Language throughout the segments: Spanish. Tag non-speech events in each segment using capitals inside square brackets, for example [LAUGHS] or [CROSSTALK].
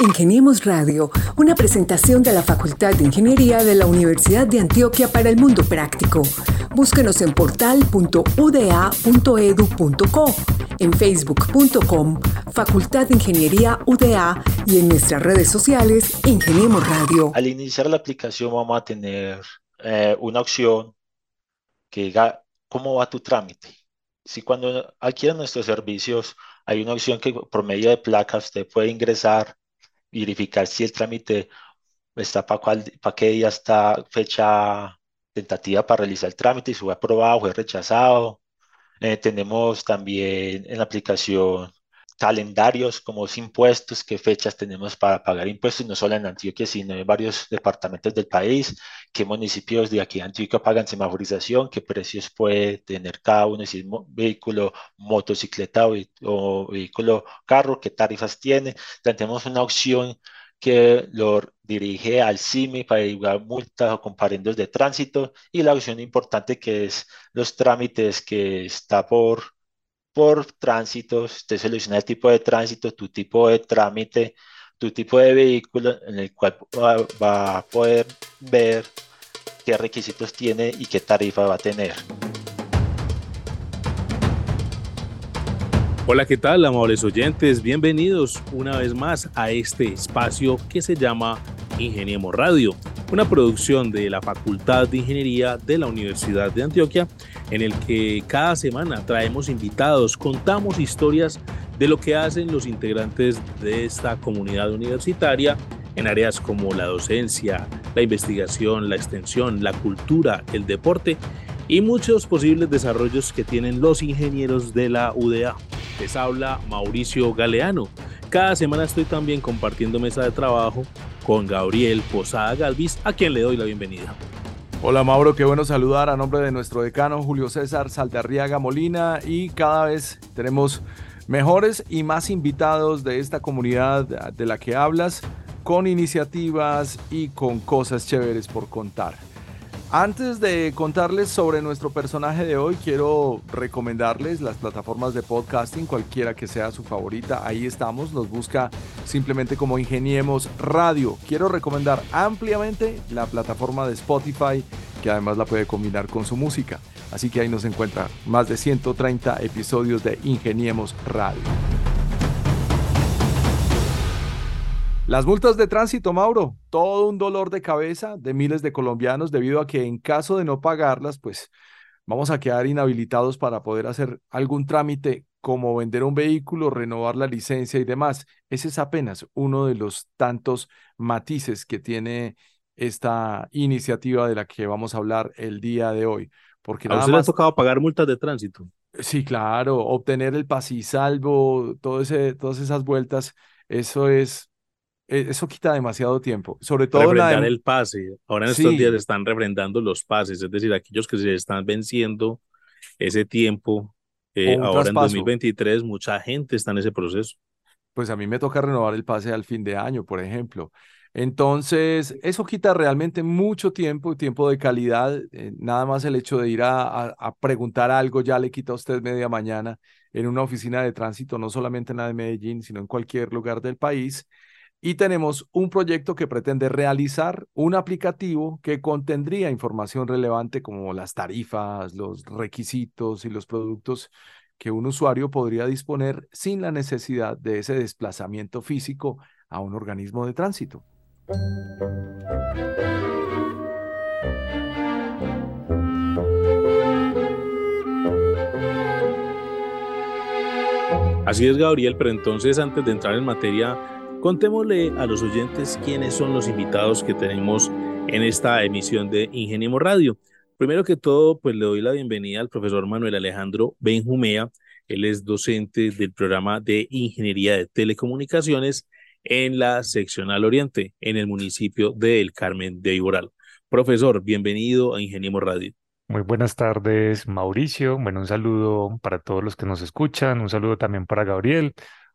Ingeniemos Radio, una presentación de la Facultad de Ingeniería de la Universidad de Antioquia para el Mundo Práctico. Búsquenos en portal.uda.edu.co, en facebook.com, Facultad de Ingeniería UDA y en nuestras redes sociales, Ingeniemos Radio. Al iniciar la aplicación vamos a tener eh, una opción que diga cómo va tu trámite. Si cuando adquieren nuestros servicios hay una opción que por medio de placas usted puede ingresar, verificar si el trámite está para, para qué día está fecha tentativa para realizar el trámite, si fue aprobado, fue rechazado. Eh, tenemos también en la aplicación calendarios como impuestos, qué fechas tenemos para pagar impuestos, no solo en Antioquia, sino en varios departamentos del país, qué municipios de aquí de Antioquia pagan semaforización, qué precios puede tener cada uno, si es vehículo, motocicleta o, vehículo carro, qué tarifas tiene. tenemos una opción que lo dirige al CIMI para igual multas o comparendos de tránsito y la opción importante que es los trámites que está por por tránsito, usted selecciona el tipo de tránsito, tu tipo de trámite, tu tipo de vehículo en el cual va, a poder ver qué requisitos tiene y qué tarifa va a tener. Hola, ¿qué tal, amables oyentes? Bienvenidos una vez más a este espacio que se llama Ingeniemos Radio, una producción de la Facultad de Ingeniería de la Universidad de Antioquia en el que cada semana traemos invitados, contamos historias de lo que hacen los integrantes de esta comunidad universitaria en áreas como la docencia, la investigación, la extensión, la cultura, el deporte y muchos posibles desarrollos que tienen los ingenieros de la UDA. Les habla Mauricio Galeano. Cada semana estoy también compartiendo mesa de trabajo con Gabriel Posada Galvis, a quien le doy la bienvenida. Hola Mauro, qué bueno saludar a nombre de nuestro decano Julio César Saldarriaga Molina y cada vez tenemos mejores y más invitados de esta comunidad de la que hablas con iniciativas y con cosas chéveres por contar. Antes de contarles sobre nuestro personaje de hoy, quiero recomendarles las plataformas de podcasting, cualquiera que sea su favorita. Ahí estamos, nos busca simplemente como Ingeniemos Radio. Quiero recomendar ampliamente la plataforma de Spotify, que además la puede combinar con su música. Así que ahí nos encuentra más de 130 episodios de Ingeniemos Radio. Las multas de tránsito, Mauro, todo un dolor de cabeza de miles de colombianos debido a que en caso de no pagarlas, pues vamos a quedar inhabilitados para poder hacer algún trámite como vender un vehículo, renovar la licencia y demás. Ese es apenas uno de los tantos matices que tiene esta iniciativa de la que vamos a hablar el día de hoy. Porque ¿A usted le ha tocado pagar multas de tránsito? Sí, claro, obtener el pasisalvo, todo ese, todas esas vueltas, eso es eso quita demasiado tiempo, sobre todo refrendar el pase. Ahora en estos días están refrendando los pases, es decir, aquellos que se están venciendo ese tiempo. Eh, ahora en 2023 mucha gente está en ese proceso. Pues a mí me toca renovar el pase al fin de año, por ejemplo. Entonces, eso quita realmente mucho tiempo, tiempo de calidad. Eh, nada más el hecho de ir a, a, preguntar algo ya le quita a usted media mañana en una oficina de tránsito, no solamente en la de Medellín, sino en cualquier lugar del país. Y tenemos un proyecto que pretende realizar un aplicativo que contendría información relevante como las tarifas, los requisitos y los productos que un usuario podría disponer sin la necesidad de ese desplazamiento físico a un organismo de tránsito. Así es, Gabriel, pero entonces antes de entrar en materia, Contémosle a los oyentes quiénes son los invitados que tenemos en esta emisión de Ingeniemos Radio. Primero que todo, pues le doy la bienvenida al profesor Manuel Alejandro Benjumea. Él es docente del programa de Ingeniería de Telecomunicaciones en la seccional Oriente, en el municipio de El Carmen de Iboral. Profesor, bienvenido a Ingeniemos Radio. Muy buenas tardes, Mauricio. Bueno, un saludo para todos los que nos escuchan, un saludo también para Gabriel,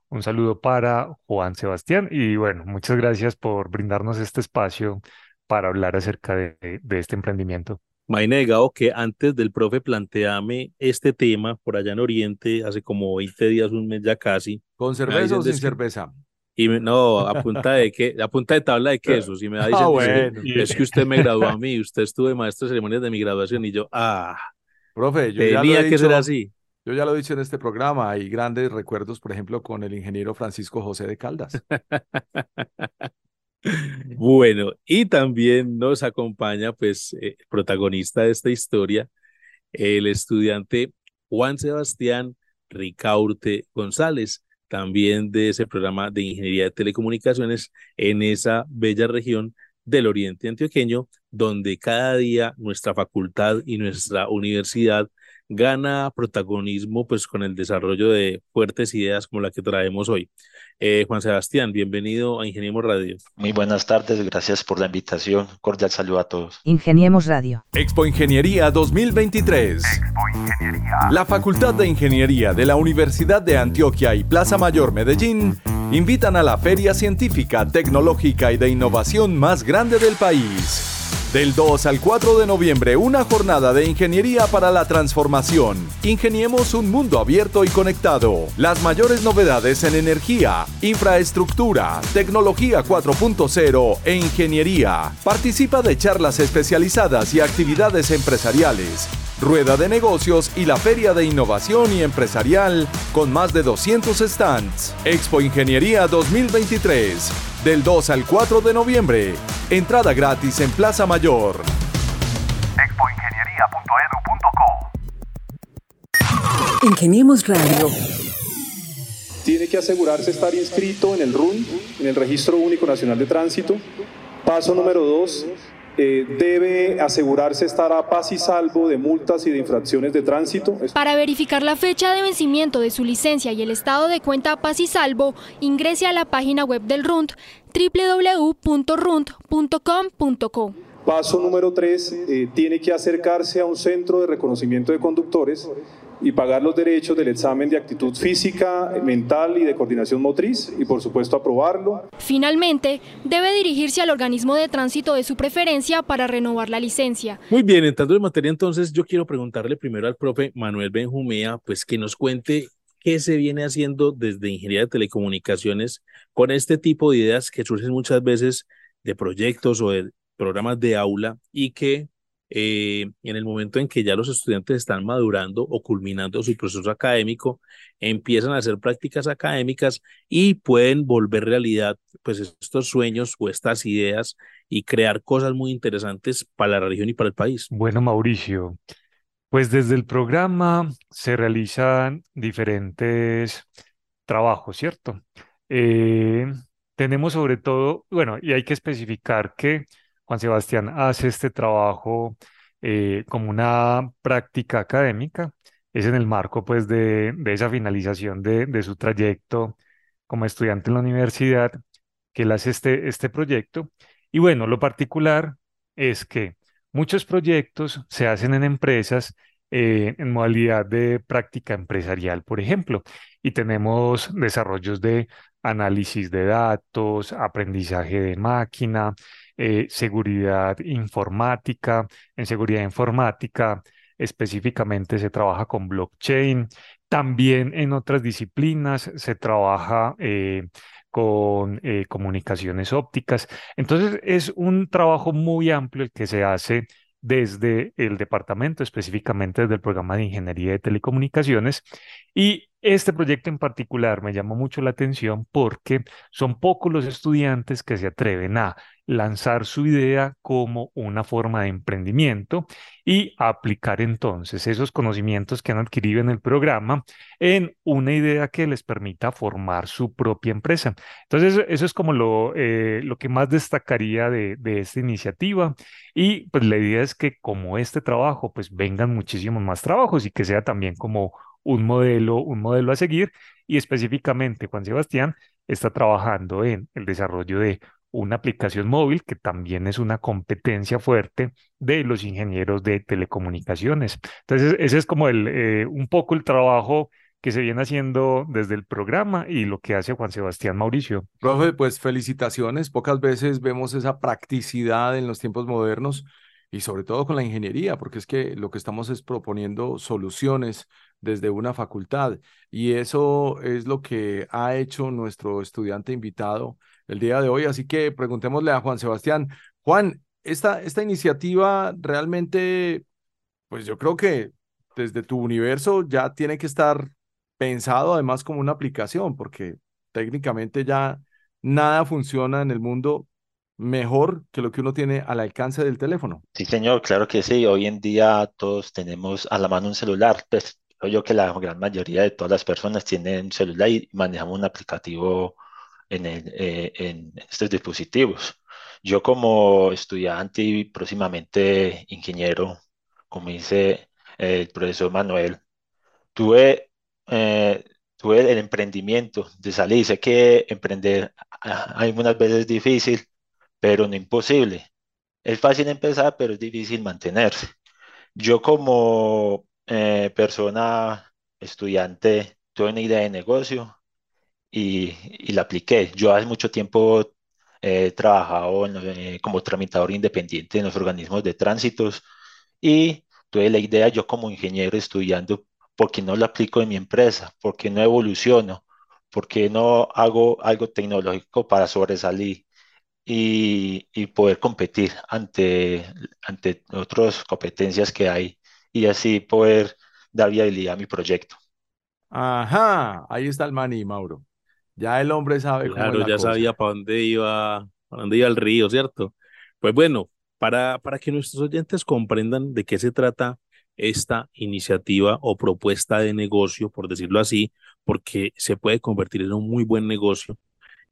un saludo para Juan Sebastián y bueno, muchas gracias por brindarnos este espacio para hablar acerca de, este emprendimiento. Me negado que antes del profe planteame este tema por allá en Oriente, hace como 20 días, un mes ya casi. ¿Con cerveza o sin cerveza? Y no, [LAUGHS] a punta de que, a punta de tabla de quesos. Y me da Ah, diciendo, bueno. es que usted me graduó a mí, usted estuvo de maestro de ceremonias de mi graduación. Y yo, ah, Profe, yo ya lo tenía he que ser dicho- así. Yo ya lo he dicho en este programa, hay grandes recuerdos, por ejemplo, con el ingeniero Francisco José de Caldas. [LAUGHS] Bueno, y también nos acompaña, pues, eh, protagonista de esta historia, el estudiante Juan Sebastián Ricaurte González, también de ese programa de Ingeniería de Telecomunicaciones en esa bella región del Oriente Antioqueño, donde cada día nuestra facultad y nuestra universidad gana protagonismo, pues, con el desarrollo de fuertes ideas como la que traemos hoy. Eh, Juan Sebastián, bienvenido a Ingeniemos Radio. Muy buenas tardes, gracias por la invitación. Cordial saludo a todos. Ingeniemos Radio. Expo Ingeniería 2023. La Facultad de Ingeniería de la Universidad de Antioquia y Plaza Mayor Medellín invitan a la feria científica, tecnológica y de innovación más grande del país. Del 2 al 4 de noviembre, una jornada de ingeniería para la transformación. Ingeniemos un mundo abierto y conectado. Las mayores novedades en energía, infraestructura, tecnología 4.0 e ingeniería. Participa de charlas especializadas y actividades empresariales. Rueda de negocios y la Feria de Innovación y Empresarial con más de 200 stands. Expo Ingeniería 2023. Del 2 al 4 de noviembre. Entrada gratis en Plaza Mayor. Ingeniemos Radio. Tiene que asegurarse estar inscrito en el RUN, en el Registro Único Nacional de Tránsito. Paso número dos, eh, debe asegurarse estar a paz y salvo de multas y de infracciones de tránsito. Para verificar la fecha de vencimiento de su licencia y el estado de cuenta Paz y Salvo, ingrese a la página web del RUND www.rund.com.co. Paso número tres, eh, tiene que acercarse a un centro de reconocimiento de conductores y pagar los derechos del examen de actitud física, mental y de coordinación motriz y por supuesto aprobarlo. Finalmente, debe dirigirse al organismo de tránsito de su preferencia para renovar la licencia. Muy bien, entrando en materia, entonces yo quiero preguntarle primero al profe Manuel Benjumea, pues que nos cuente qué se viene haciendo desde Ingeniería de Telecomunicaciones con este tipo de ideas que surgen muchas veces de proyectos o de programas de aula y que eh, en el momento en que ya los estudiantes están madurando o culminando su proceso académico, empiezan a hacer prácticas académicas y pueden volver realidad pues estos sueños o estas ideas y crear cosas muy interesantes para la región y para el país. Bueno, Mauricio, pues desde el programa se realizan diferentes trabajos, ¿cierto? Eh, tenemos sobre todo, bueno, y hay que especificar que Juan Sebastián hace este trabajo eh, como una práctica académica, es en el marco pues de, de esa finalización de, de su trayecto como estudiante en la universidad que él hace este, este proyecto. Y bueno, lo particular es que muchos proyectos se hacen en empresas eh, en modalidad de práctica empresarial, por ejemplo, y tenemos desarrollos de análisis de datos, aprendizaje de máquina, eh, seguridad informática. En seguridad informática específicamente se trabaja con blockchain. También en otras disciplinas se trabaja eh, con eh, comunicaciones ópticas. Entonces es un trabajo muy amplio el que se hace desde el departamento, específicamente desde el programa de Ingeniería de Telecomunicaciones. Y este proyecto en particular me llamó mucho la atención porque son pocos los estudiantes que se atreven a lanzar su idea como una forma de emprendimiento y aplicar entonces esos conocimientos que han adquirido en el programa en una idea que les permita formar su propia empresa. Entonces, eso es como lo, eh, lo que más destacaría de, de esta iniciativa y pues la idea es que como este trabajo, pues vengan muchísimos más trabajos y que sea también como un modelo, un modelo a seguir y específicamente Juan Sebastián está trabajando en el desarrollo de una aplicación móvil que también es una competencia fuerte de los ingenieros de telecomunicaciones. Entonces, ese es como el, eh, un poco el trabajo que se viene haciendo desde el programa y lo que hace Juan Sebastián Mauricio. Profe, pues felicitaciones. Pocas veces vemos esa practicidad en los tiempos modernos y sobre todo con la ingeniería, porque es que lo que estamos es proponiendo soluciones desde una facultad. Y eso es lo que ha hecho nuestro estudiante invitado el día de hoy. Así que preguntémosle a Juan Sebastián. Juan, esta, esta iniciativa realmente, pues yo creo que desde tu universo ya tiene que estar pensado además como una aplicación, porque técnicamente ya nada funciona en el mundo mejor que lo que uno tiene al alcance del teléfono. Sí, señor, claro que sí. Hoy en día todos tenemos a la mano un celular. Pues creo yo que la gran mayoría de todas las personas tienen celular y manejamos un aplicativo en, eh, en estos dispositivos. Yo como estudiante y próximamente ingeniero, como dice el profesor Manuel, tuve, eh, tuve el emprendimiento de salir. Sé que emprender hay unas veces difícil, pero no imposible. Es fácil empezar, pero es difícil mantenerse. Yo como eh, persona estudiante tuve una idea de negocio y, y la apliqué. Yo hace mucho tiempo he trabajado eh, como tramitador independiente en los organismos de tránsitos y tuve la idea yo como ingeniero estudiando, ¿por qué no lo aplico en mi empresa? ¿Por qué no evoluciono? ¿Por qué no hago algo tecnológico para sobresalir? y, poder competir ante, ante otras competencias que hay y así poder dar viabilidad a mi proyecto. Ajá, ahí está el maní, Mauro. Ya el hombre sabe claro, cómo es ya sabía para dónde iba, para dónde iba el río, ¿cierto? Pues bueno, para, para que nuestros oyentes comprendan de qué se trata esta iniciativa o propuesta de negocio, por decirlo así, porque se puede convertir en un muy buen negocio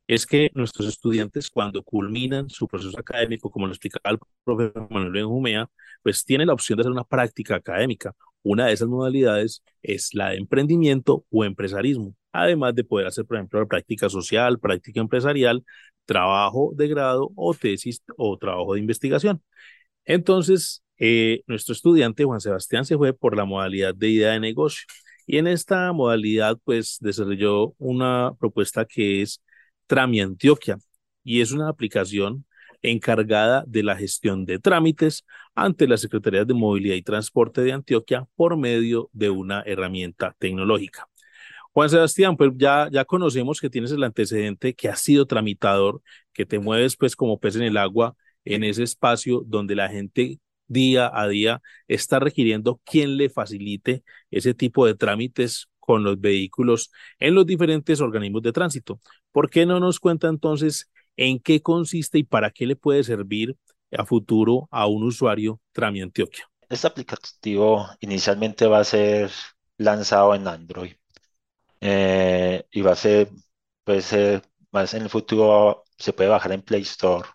es que nuestros estudiantes cuando culminan su proceso académico, como lo explicaba el profesor Manuel Benjumea, pues tienen la opción de hacer una práctica académica. Una de esas modalidades es la de emprendimiento o empresarismo, además de poder hacer, por ejemplo, la práctica social, práctica empresarial, trabajo de grado o tesis o trabajo de investigación. Entonces, eh, nuestro estudiante Juan Sebastián se fue por la modalidad de idea de negocio. Y en esta modalidad, pues desarrolló una propuesta que es Trami Antioquia y es una aplicación encargada de la gestión de trámites ante las Secretarías de Movilidad y Transporte de Antioquia por medio de una herramienta tecnológica. Juan Sebastián, pues ya, ya conocemos que tienes el antecedente, que has sido tramitador, que te mueves pues como pez en el agua en ese espacio donde la gente día a día está requiriendo quien le facilite ese tipo de trámites con los vehículos en los diferentes organismos de tránsito. ¿Por qué no nos cuenta entonces en qué consiste y para qué le puede servir a futuro a un usuario Trami Antioquia? Este aplicativo inicialmente va a ser lanzado en Android eh, y va a ser, puede ser, más en el futuro se puede bajar en Play Store.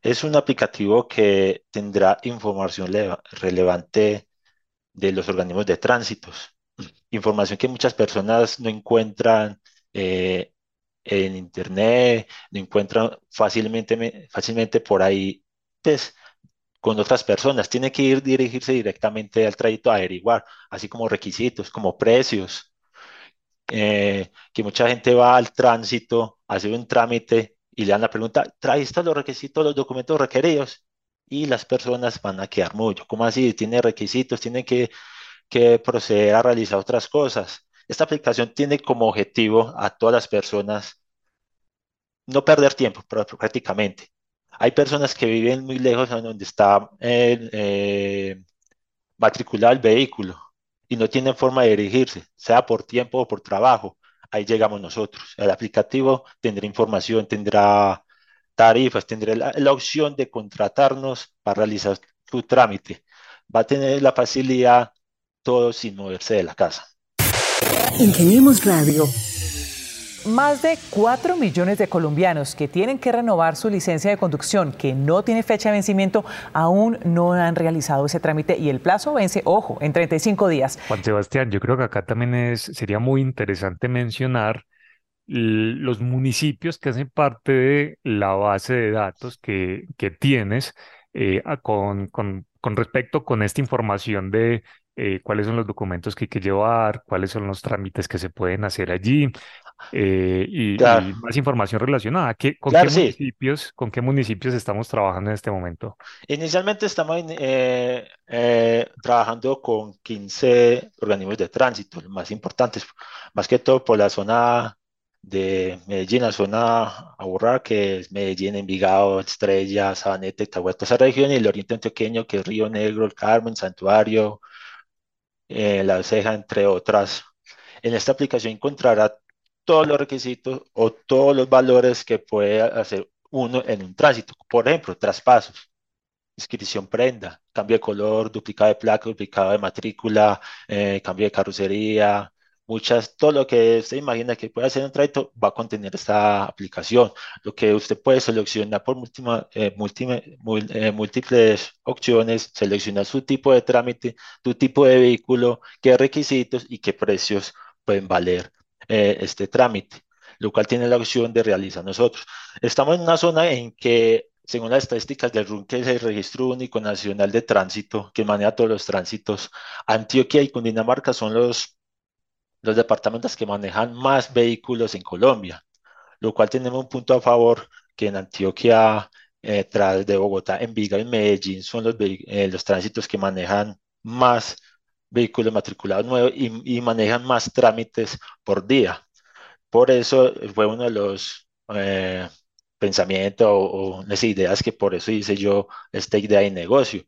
Es un aplicativo que tendrá información relevante de los organismos de tránsitos información que muchas personas no encuentran eh, en internet, no encuentran fácilmente, fácilmente por ahí, pues, con otras personas. Tiene que ir dirigirse directamente al trayecto a averiguar, así como requisitos, como precios, eh, que mucha gente va al tránsito, hace un trámite y le dan la pregunta, ¿trae estos los requisitos, los documentos requeridos? Y las personas van a quedar mucho. ¿Cómo así? Tiene requisitos, tiene que que proceder a realizar otras cosas. Esta aplicación tiene como objetivo a todas las personas no perder tiempo prácticamente. Hay personas que viven muy lejos de donde está eh, matriculado el vehículo y no tienen forma de dirigirse, sea por tiempo o por trabajo. Ahí llegamos nosotros. El aplicativo tendrá información, tendrá tarifas, tendrá la opción de contratarnos para realizar su trámite. Va a tener la facilidad todo sin moverse de la casa. Ingeniemos Radio. Más de 4 millones de colombianos que tienen que renovar su licencia de conducción que no tiene fecha de vencimiento aún no han realizado ese trámite y el plazo vence, ojo, en 35 días. Juan Sebastián, yo creo que acá también es, sería muy interesante mencionar los municipios que hacen parte de la base de datos que, que tienes eh, con, con, con respecto con esta información de eh, cuáles son los documentos que hay que llevar, cuáles son los trámites que se pueden hacer allí eh, y, más información relacionada. ¿Qué, con, qué municipios, ¿Con qué municipios estamos trabajando en este momento? Inicialmente estamos eh, trabajando con 15 organismos de tránsito, los más importantes, más que todo por la zona de Medellín, la zona Aburrá, que es Medellín, Envigado, Estrella, Sabaneta, Itahuato, esa región, y el oriente antioqueño, que es Río Negro, El Carmen, Santuario, eh, La Ceja, entre otras. En esta aplicación encontrará todos los requisitos o todos los valores que puede hacer uno en un tránsito. Por ejemplo, traspasos, inscripción prenda, cambio de color, duplicado de placa, duplicado de matrícula, eh, cambio de carrocería, muchas, todo lo que usted imagina que puede hacer un tránsito va a contener esta aplicación. Lo que usted puede seleccionar por eh, eh, múltiples opciones, seleccionar su tipo de trámite, tu tipo de vehículo, qué requisitos y qué precios pueden valer eh, este trámite, lo cual tiene la opción de realizar nosotros. Estamos en una zona en que según las estadísticas del RUN, que es el Registro Único Nacional de Tránsito, que maneja todos los tránsitos, Antioquia y Cundinamarca son los los departamentos que manejan más vehículos en Colombia, lo cual tenemos un punto a favor que en Antioquia, eh, tras de Bogotá, en Viga y Medellín son los, eh, los tránsitos que manejan más vehículos matriculados nuevos y, manejan más trámites por día. Por eso fue uno de los eh, pensamientos o, o, las ideas que por eso hice yo esta idea de negocio.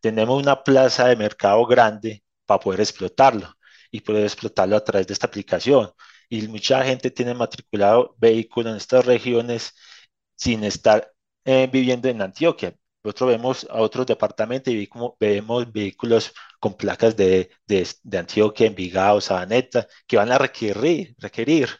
Tenemos una plaza de mercado grande para poder explotarlo y poder explotarlo a través de esta aplicación. Y mucha gente tiene matriculado vehículos en estas regiones sin estar eh, viviendo en Antioquia. Nosotros vemos a otros departamentos y vemos vehículos con placas de, de, de Antioquia, Envigado, Sabaneta, que van a requerir, requerir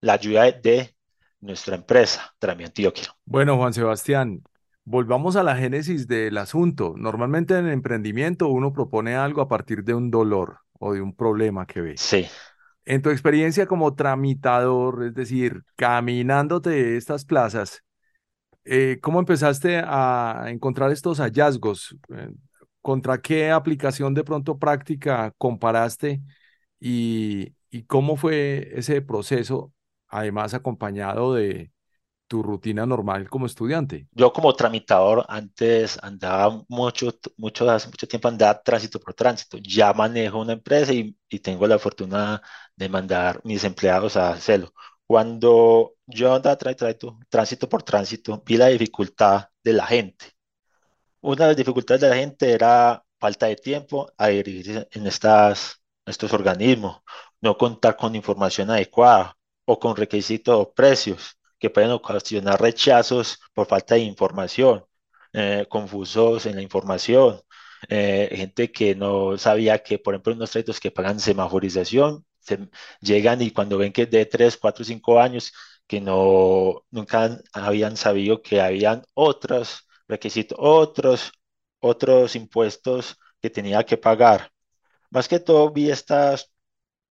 la ayuda de nuestra empresa, Antioquia. Bueno, Juan Sebastián, volvamos a la génesis del asunto. Normalmente en el emprendimiento uno propone algo a partir de un dolor o de un problema que ves. Sí. En tu experiencia como tramitador, es decir, caminándote estas plazas, eh, ¿cómo empezaste a encontrar estos hallazgos? Eh, ¿Contra qué aplicación de pronto práctica comparaste y, y cómo fue ese proceso, además acompañado de, tu rutina normal como estudiante? Yo como tramitador antes andaba mucho, mucho, hace mucho tiempo andaba tránsito por tránsito. Ya manejo una empresa y, y tengo la fortuna de mandar mis empleados a hacerlo. Cuando yo andaba tránsito, tránsito por tránsito, vi la dificultad de la gente. Una de las dificultades de la gente era falta de tiempo a dirigirse en estas, estos organismos, no contar con información adecuada o con requisitos o precios que pueden ocasionar rechazos por falta de información, eh, confusos en la información, eh, gente que no sabía que, por ejemplo, unos créditos que pagan semaforización, llegan y cuando ven que de 3, 4, 5 años, que no, nunca habían sabido que habían otros requisitos, otros, otros impuestos que tenía que pagar. Más que todo vi estas,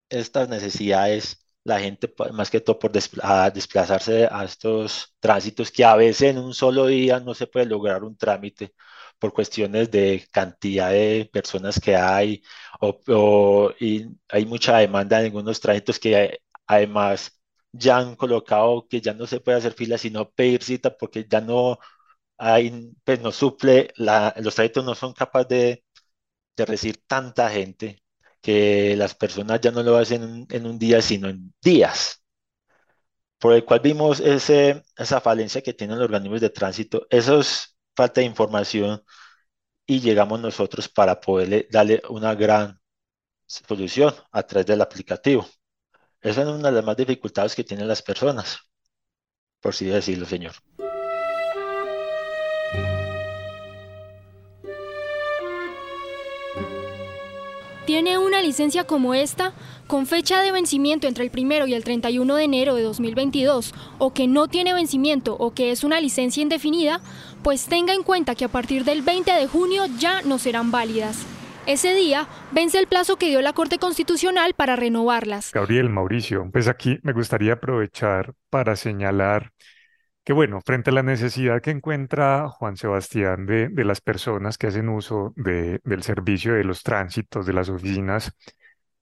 estas necesidades la gente, más que todo por desplazarse a estos tránsitos que a veces en un solo día no se puede lograr un trámite por cuestiones de cantidad de personas que hay o, y hay mucha demanda en algunos tránsitos que además ya han colocado que ya no se puede hacer fila sino pedir cita porque ya no hay, pues no suple, la, los tránsitos no son capaces de, de recibir tanta gente que las personas ya no lo hacen en, un día, sino en días, por el cual vimos esa falencia que tienen los organismos de tránsito, eso es falta de información y llegamos nosotros para poderle darle una gran solución a través del aplicativo. Esa es una de las más dificultades que tienen las personas, por así decirlo, señor. Tiene una licencia como esta, con fecha de vencimiento entre el 1 y el 31 de enero de 2022, o que no tiene vencimiento o que es una licencia indefinida, pues tenga en cuenta que a partir del 20 de junio ya no serán válidas. Ese día vence el plazo que dio la Corte Constitucional para renovarlas. Gabriel, Mauricio, pues aquí me gustaría aprovechar para señalar que bueno, frente a la necesidad que encuentra Juan Sebastián de, de las personas que hacen uso de, del servicio de los tránsitos, de las oficinas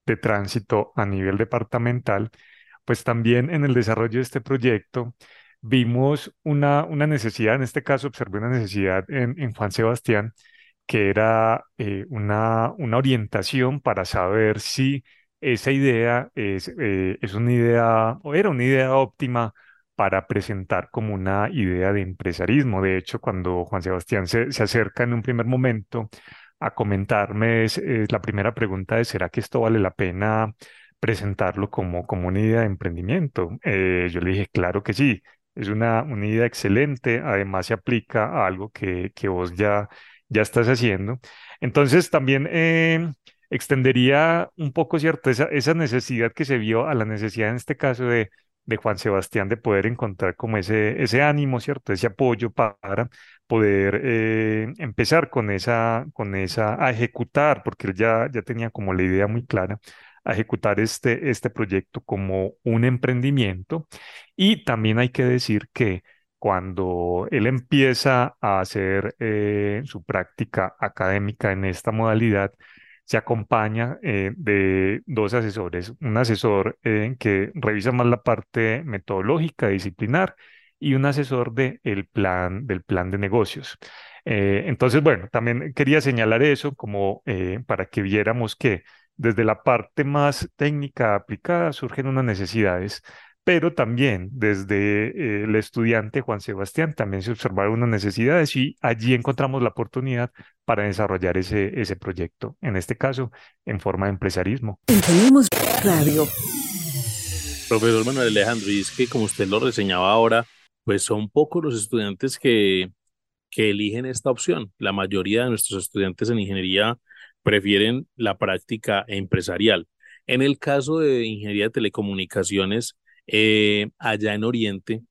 de tránsito a nivel departamental, pues también en el desarrollo de este proyecto vimos una, una necesidad, en este caso observé una necesidad en, en Juan Sebastián, que era eh, una, una orientación para saber si esa idea es, eh, es una idea o era una idea óptima para presentar como una idea de empresarismo. De hecho, cuando Juan Sebastián se, se acerca en un primer momento a comentarme, es, la primera pregunta de, ¿será que esto vale la pena presentarlo como, como una idea de emprendimiento? Eh, yo le dije, claro que sí, es una, una idea excelente, además se aplica a algo que, que vos ya, ya estás haciendo. Entonces, también... Eh, extendería un poco, ¿cierto? Esa, esa necesidad que se vio a la necesidad en este caso de, de Juan Sebastián de poder encontrar como ese, ese ánimo, ¿cierto? Ese apoyo para poder eh, empezar con esa, con esa, a ejecutar, porque él ya, ya tenía como la idea muy clara, a ejecutar este, este proyecto como un emprendimiento. Y también hay que decir que cuando él empieza a hacer eh, su práctica académica en esta modalidad, se acompaña eh, de dos asesores, un asesor eh, que revisa más la parte metodológica, disciplinar, y un asesor de el plan, del plan de negocios. Eh, entonces, bueno, también quería señalar eso como para que viéramos que desde la parte más técnica aplicada surgen unas necesidades pero también desde eh, el estudiante Juan Sebastián también se observaron unas necesidades y allí encontramos la oportunidad para desarrollar ese, ese proyecto, en este caso en forma de empresarismo. Tenemos radio. Profesor Manuel Alejandro, y es que como usted lo reseñaba ahora, pues son pocos los estudiantes que, que eligen esta opción. La mayoría de nuestros estudiantes en ingeniería prefieren la práctica empresarial. En el caso de ingeniería de telecomunicaciones, eh, allá en Oriente,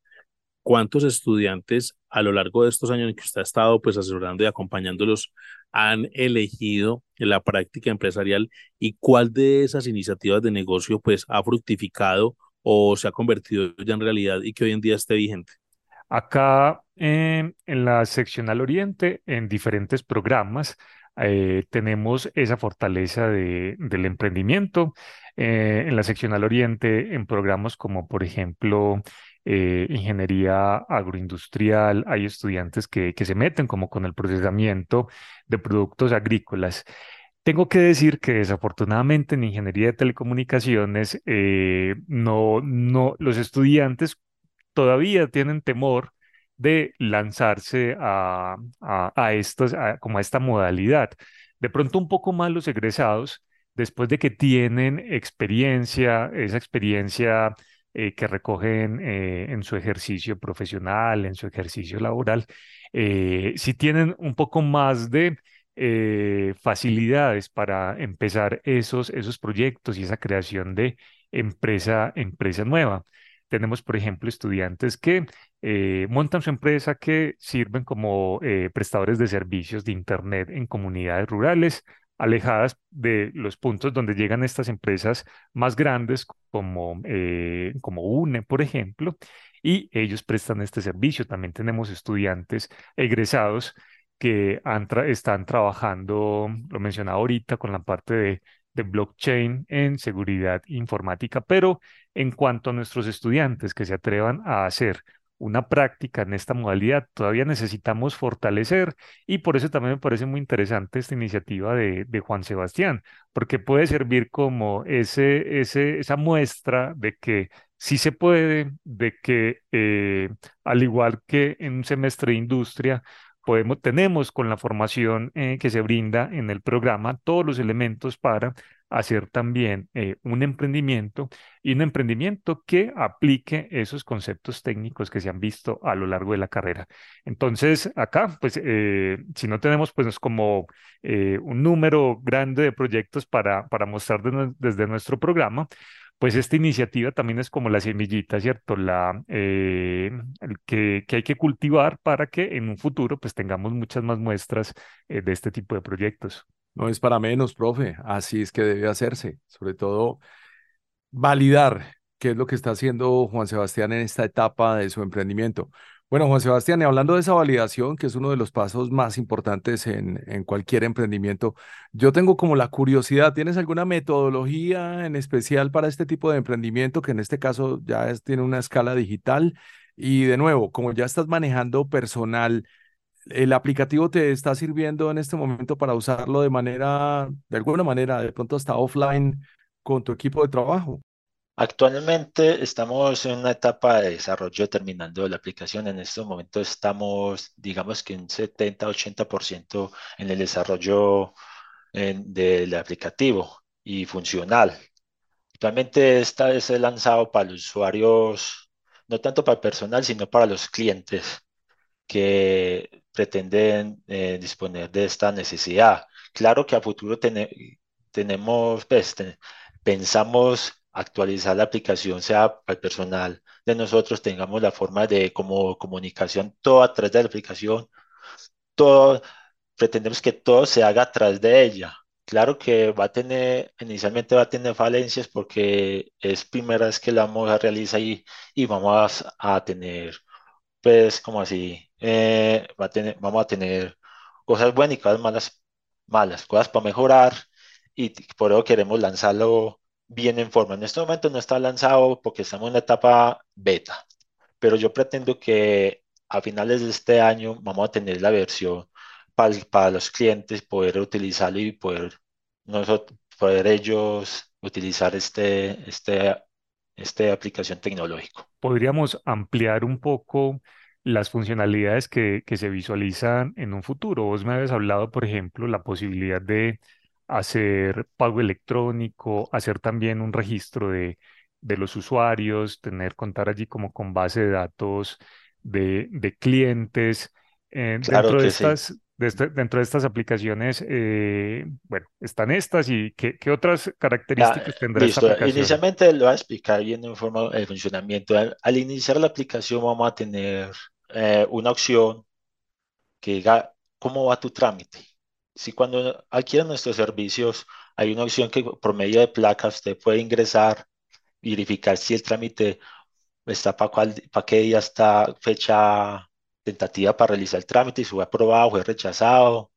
¿cuántos estudiantes a lo largo de estos años en que usted ha estado pues asesorando y acompañándolos han elegido la práctica empresarial y cuál de esas iniciativas de negocio pues ha fructificado o se ha convertido ya en realidad y que hoy en día esté vigente? Acá en la seccional Oriente, en diferentes programas, eh, tenemos esa fortaleza de, del emprendimiento. Eh, en la seccional Oriente, en programas como, por ejemplo, eh, ingeniería agroindustrial, hay estudiantes que, que se meten como con el procesamiento de productos agrícolas. Tengo que decir que desafortunadamente en ingeniería de telecomunicaciones no, no, los estudiantes todavía tienen temor de lanzarse a, a, estos, como a esta modalidad. De pronto un poco más los egresados, después de que tienen experiencia, esa experiencia eh, que recogen eh, en su ejercicio profesional, en su ejercicio laboral, eh, si tienen un poco más de facilidades para empezar esos, esos proyectos y esa creación de empresa, empresa nueva. Tenemos, por ejemplo, estudiantes que eh, montan su empresa que sirven como eh, prestadores de servicios de Internet en comunidades rurales, alejadas de los puntos donde llegan estas empresas más grandes como, eh, como UNE, por ejemplo, y ellos prestan este servicio. También tenemos estudiantes egresados que están trabajando, lo mencionaba ahorita, con la parte de de blockchain en seguridad informática, pero en cuanto a nuestros estudiantes que se atrevan a hacer una práctica en esta modalidad, todavía necesitamos fortalecer. Y por eso también me parece muy interesante esta iniciativa de, Juan Sebastián, porque puede servir como ese, ese, esa muestra de que sí se puede, de que eh, al igual que en un semestre de industria, tenemos con la formación eh, que se brinda en el programa todos los elementos para hacer también eh, un emprendimiento y un emprendimiento que aplique esos conceptos técnicos que se han visto a lo largo de la carrera. Entonces, acá, pues, eh, si no tenemos, pues, como un número grande de proyectos para, para mostrar desde nuestro programa, pues esta iniciativa también es como la semillita, ¿cierto? La, eh, que, hay que cultivar para que en un futuro pues tengamos muchas más muestras eh, de este tipo de proyectos. No es para menos, profe, así es que debe hacerse, sobre todo validar qué es lo que está haciendo Juan Sebastián en esta etapa de su emprendimiento. Bueno, Juan Sebastián, y hablando de esa validación, que es uno de los pasos más importantes en, cualquier emprendimiento, yo tengo como la curiosidad, ¿tienes alguna metodología en especial para este tipo de emprendimiento, que en este caso ya es, tiene una escala digital? Y de nuevo, como ya estás manejando personal, ¿el aplicativo te está sirviendo en este momento para usarlo de manera, de alguna manera, de pronto hasta offline con tu equipo de trabajo? Actualmente estamos en una etapa de desarrollo terminando la aplicación. En este momento estamos, digamos que un 70-80% en el desarrollo del aplicativo y funcional. Actualmente esta es lanzado para los usuarios, no tanto para el personal, sino para los clientes que pretenden eh, disponer de esta necesidad. Claro que a futuro tenemos, pues, pensamos actualizar la aplicación, sea para personal de nosotros, tengamos la forma de como comunicación todo a de la aplicación, todo, pretendemos que todo se haga a de ella. Claro que va a tener, inicialmente va a tener falencias porque es primera vez que la vamos a realizar y, y vamos a, tener, pues, como así, eh, va a tener, vamos a tener cosas buenas y cosas malas, malas, cosas para mejorar y por eso queremos lanzarlo bien en forma. En este momento no está lanzado porque estamos en la etapa beta, pero yo pretendo que a finales de este año vamos a tener la versión para, para los clientes, poder utilizarlo y poder, nosotros, poder ellos utilizar este, este, este aplicación tecnológico. ¿Podríamos ampliar un poco las funcionalidades que, que se visualizan en un futuro? Vos me habías hablado, por ejemplo, la posibilidad de hacer pago electrónico, hacer también un registro de, de los usuarios, tener, contar allí como con base de datos de, de clientes. Eh, dentro de estas, este, dentro de estas aplicaciones, eh, bueno, están estas y qué, qué otras características tendrá esta aplicación. Inicialmente lo voy a explicar bien en forma el funcionamiento. Al, iniciar la aplicación vamos a tener eh, una opción que diga cómo va tu trámite si cuando adquieren nuestros servicios hay una opción que por medio de placas usted puede ingresar, verificar si el trámite está para, cuál, para qué día está fecha tentativa para realizar el trámite, si fue aprobado, fue rechazado.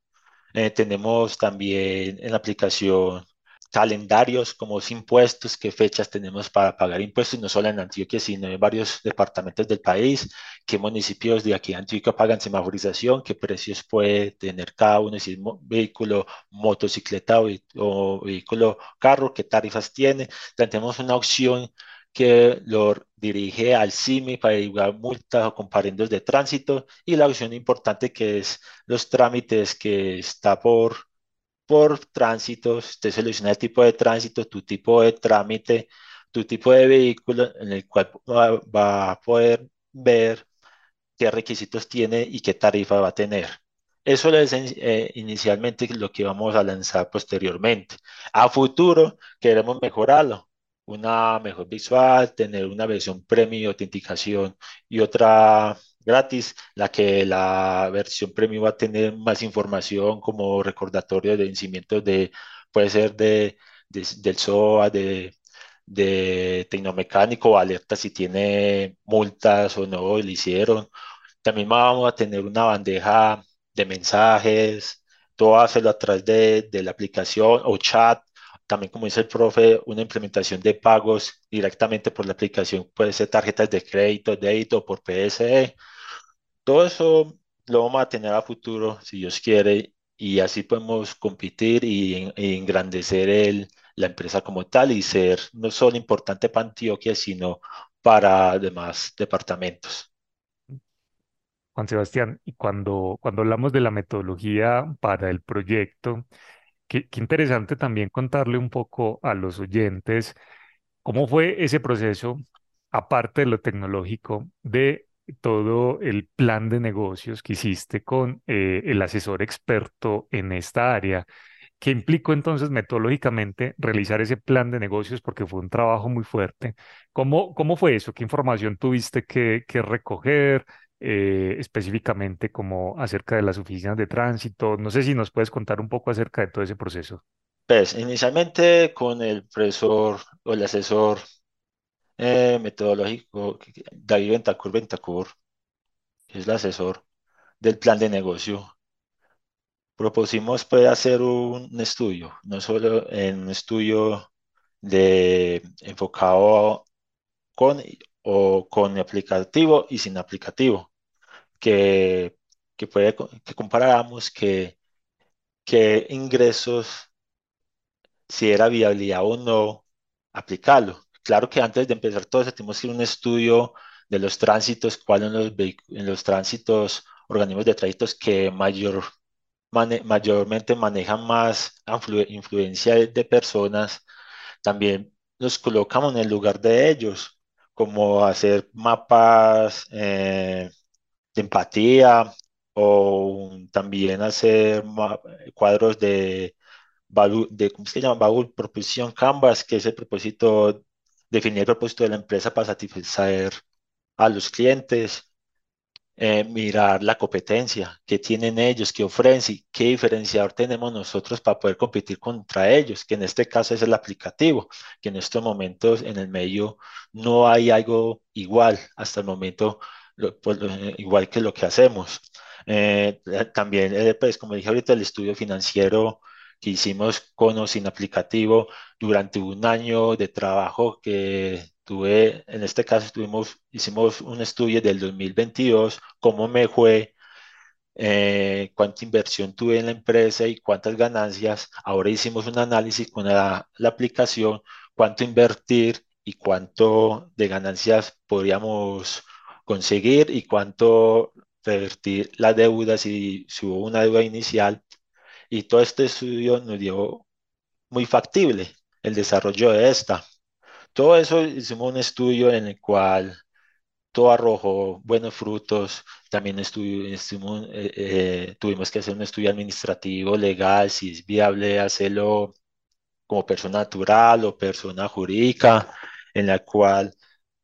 Eh, tenemos también en la aplicación calendarios como los impuestos, qué fechas tenemos para pagar impuestos, no solo en Antioquia, sino en varios departamentos del país, qué municipios de aquí de Antioquia pagan semaforización, qué precios puede tener cada uno, si es vehículo, motocicleta o, vehículo carro, qué tarifas tiene. Tenemos una opción que lo dirige al CIMI para igual multas o comparendos de tránsito y la opción importante que es los trámites que está por por tránsito, usted selecciona el tipo de tránsito, tu tipo de trámite, tu tipo de vehículo en el cual va, a poder ver qué requisitos tiene y qué tarifa va a tener. Eso es eh, inicialmente lo que vamos a lanzar posteriormente. A futuro queremos mejorarlo, una mejor visual, tener una versión premium de autenticación y otra gratis, la que la versión premium va a tener más información como recordatorio de vencimiento de, puede ser de, del SOA, de, de tecnomecánico, alerta si tiene multas o no le hicieron. También vamos a tener una bandeja de mensajes, todo hacerlo a través de, de la aplicación o chat también, como dice el profe, una implementación de pagos directamente por la aplicación, puede ser tarjetas de crédito, débito por PSE. Todo eso lo vamos a tener a futuro, si Dios quiere, y así podemos competir y, engrandecer el, la empresa como tal y ser no solo importante para Antioquia, sino para demás departamentos. Juan Sebastián, y cuando, cuando hablamos de la metodología para el proyecto, qué, qué interesante también contarle un poco a los oyentes cómo fue ese proceso, aparte de lo tecnológico, de todo el plan de negocios que hiciste con eh, el asesor experto en esta área. ¿Qué implicó entonces metodológicamente realizar ese plan de negocios? Porque fue un trabajo muy fuerte. ¿Cómo, cómo fue eso? ¿Qué información tuviste que, que recoger? Eh, específicamente como acerca de las oficinas de tránsito. No sé si nos puedes contar un poco acerca de todo ese proceso. Pues inicialmente con el profesor o el asesor eh, metodológico David Ventacur Ventacur, es el asesor del plan de negocio, propusimos pues, hacer un estudio, no solo en un estudio de enfocado con o con aplicativo y sin aplicativo, que, que, puede, que comparáramos que, que ingresos, si era viabilidad o no aplicarlo. Claro que antes de empezar todo eso tenemos que ir a un estudio de los tránsitos, cuáles son los, en los tránsitos, organismos de tránsitos que mayor, mayormente manejan más influencia de personas. También nos colocamos en el lugar de ellos, como hacer mapas eh, de empatía o también hacer cuadros de, de, ¿cómo se llama? Proposition Canvas, que es el propósito, definir el propósito de la empresa para satisfacer a los clientes, eh, mirar la competencia, qué tienen ellos, qué ofrecen, qué diferenciador tenemos nosotros para poder competir contra ellos, que en este caso es el aplicativo, que en estos momentos en el medio no hay algo igual hasta el momento, pues, igual que lo que hacemos. Eh, también, eh, pues como dije ahorita, el estudio financiero que hicimos con o sin aplicativo durante un año de trabajo que tuve, en este caso estuvimos, hicimos un estudio del 2022, cómo me fue, eh, cuánta inversión tuve en la empresa y cuántas ganancias. Ahora hicimos un análisis con la, aplicación, cuánto invertir y cuánto de ganancias podríamos conseguir y cuánto revertir las deudas si, si hubo una deuda inicial. Y todo este estudio nos dio muy factible el desarrollo de esta. Todo eso hicimos un estudio en el cual todo arrojó buenos frutos. También eh, eh, tuvimos que hacer un estudio administrativo, legal, si es viable hacerlo como persona natural o persona jurídica, en la cual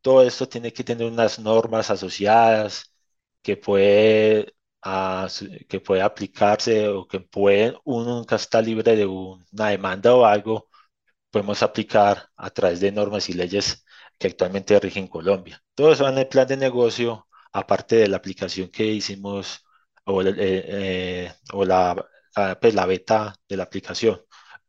todo esto tiene que tener unas normas asociadas que puede, ah, que puede aplicarse o que puede, uno nunca está libre de una demanda o algo podemos aplicar a través de normas y leyes que actualmente rigen Colombia. Todo eso en el plan de negocio, aparte de la aplicación que hicimos o, eh, eh, o la, pues, la beta de la aplicación.